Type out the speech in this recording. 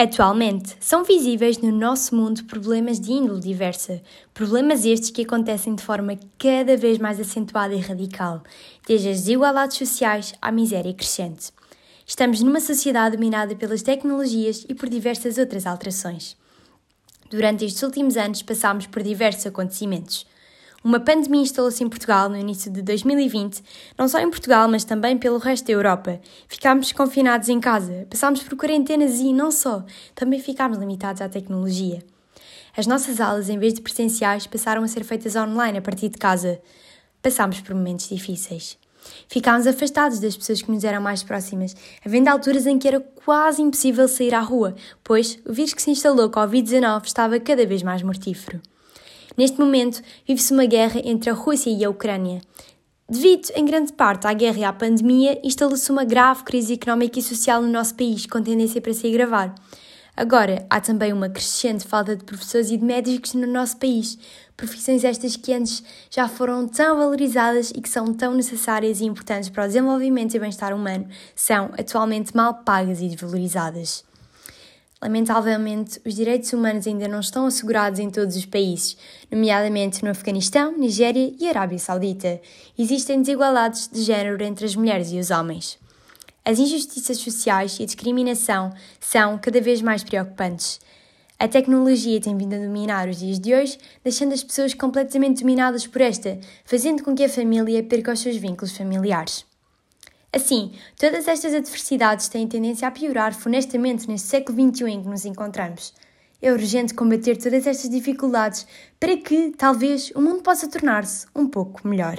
Atualmente, são visíveis no nosso mundo problemas de índole diversa, problemas estes que acontecem de forma cada vez mais acentuada e radical, desde as desigualdades sociais à miséria crescente. Estamos numa sociedade dominada pelas tecnologias e por diversas outras alterações. Durante estes últimos anos, passámos por diversos acontecimentos. Uma pandemia instalou-se em Portugal no início de 2020, não só em Portugal, mas também pelo resto da Europa. Ficámos confinados em casa, passámos por quarentenas e não só, também ficámos limitados à tecnologia. As nossas aulas, em vez de presenciais, passaram a ser feitas online a partir de casa. Passámos por momentos difíceis. Ficámos afastados das pessoas que nos eram mais próximas, havendo alturas em que era quase impossível sair à rua, pois o vírus que se instalou, Covid-19, estava cada vez mais mortífero. Neste momento, vive-se uma guerra entre a Rússia e a Ucrânia. Devido, em grande parte, à guerra e à pandemia, instalou-se uma grave crise económica e social no nosso país, com tendência para se agravar. Agora, há também uma crescente falta de professores e de médicos no nosso país, profissões estas que antes já foram tão valorizadas e que são tão necessárias e importantes para o desenvolvimento e bem-estar humano, são atualmente mal pagas e desvalorizadas. Lamentavelmente, os direitos humanos ainda não estão assegurados em todos os países, nomeadamente no Afeganistão, Nigéria e Arábia Saudita. Existem desigualdades de género entre as mulheres e os homens. As injustiças sociais e a discriminação são cada vez mais preocupantes. A tecnologia tem vindo a dominar os dias de hoje, deixando as pessoas completamente dominadas por esta, fazendo com que a família perca os seus vínculos familiares. Assim, todas estas adversidades têm tendência a piorar funestamente neste século XXI em que nos encontramos. É urgente combater todas estas dificuldades para que, talvez, o mundo possa tornar-se um pouco melhor.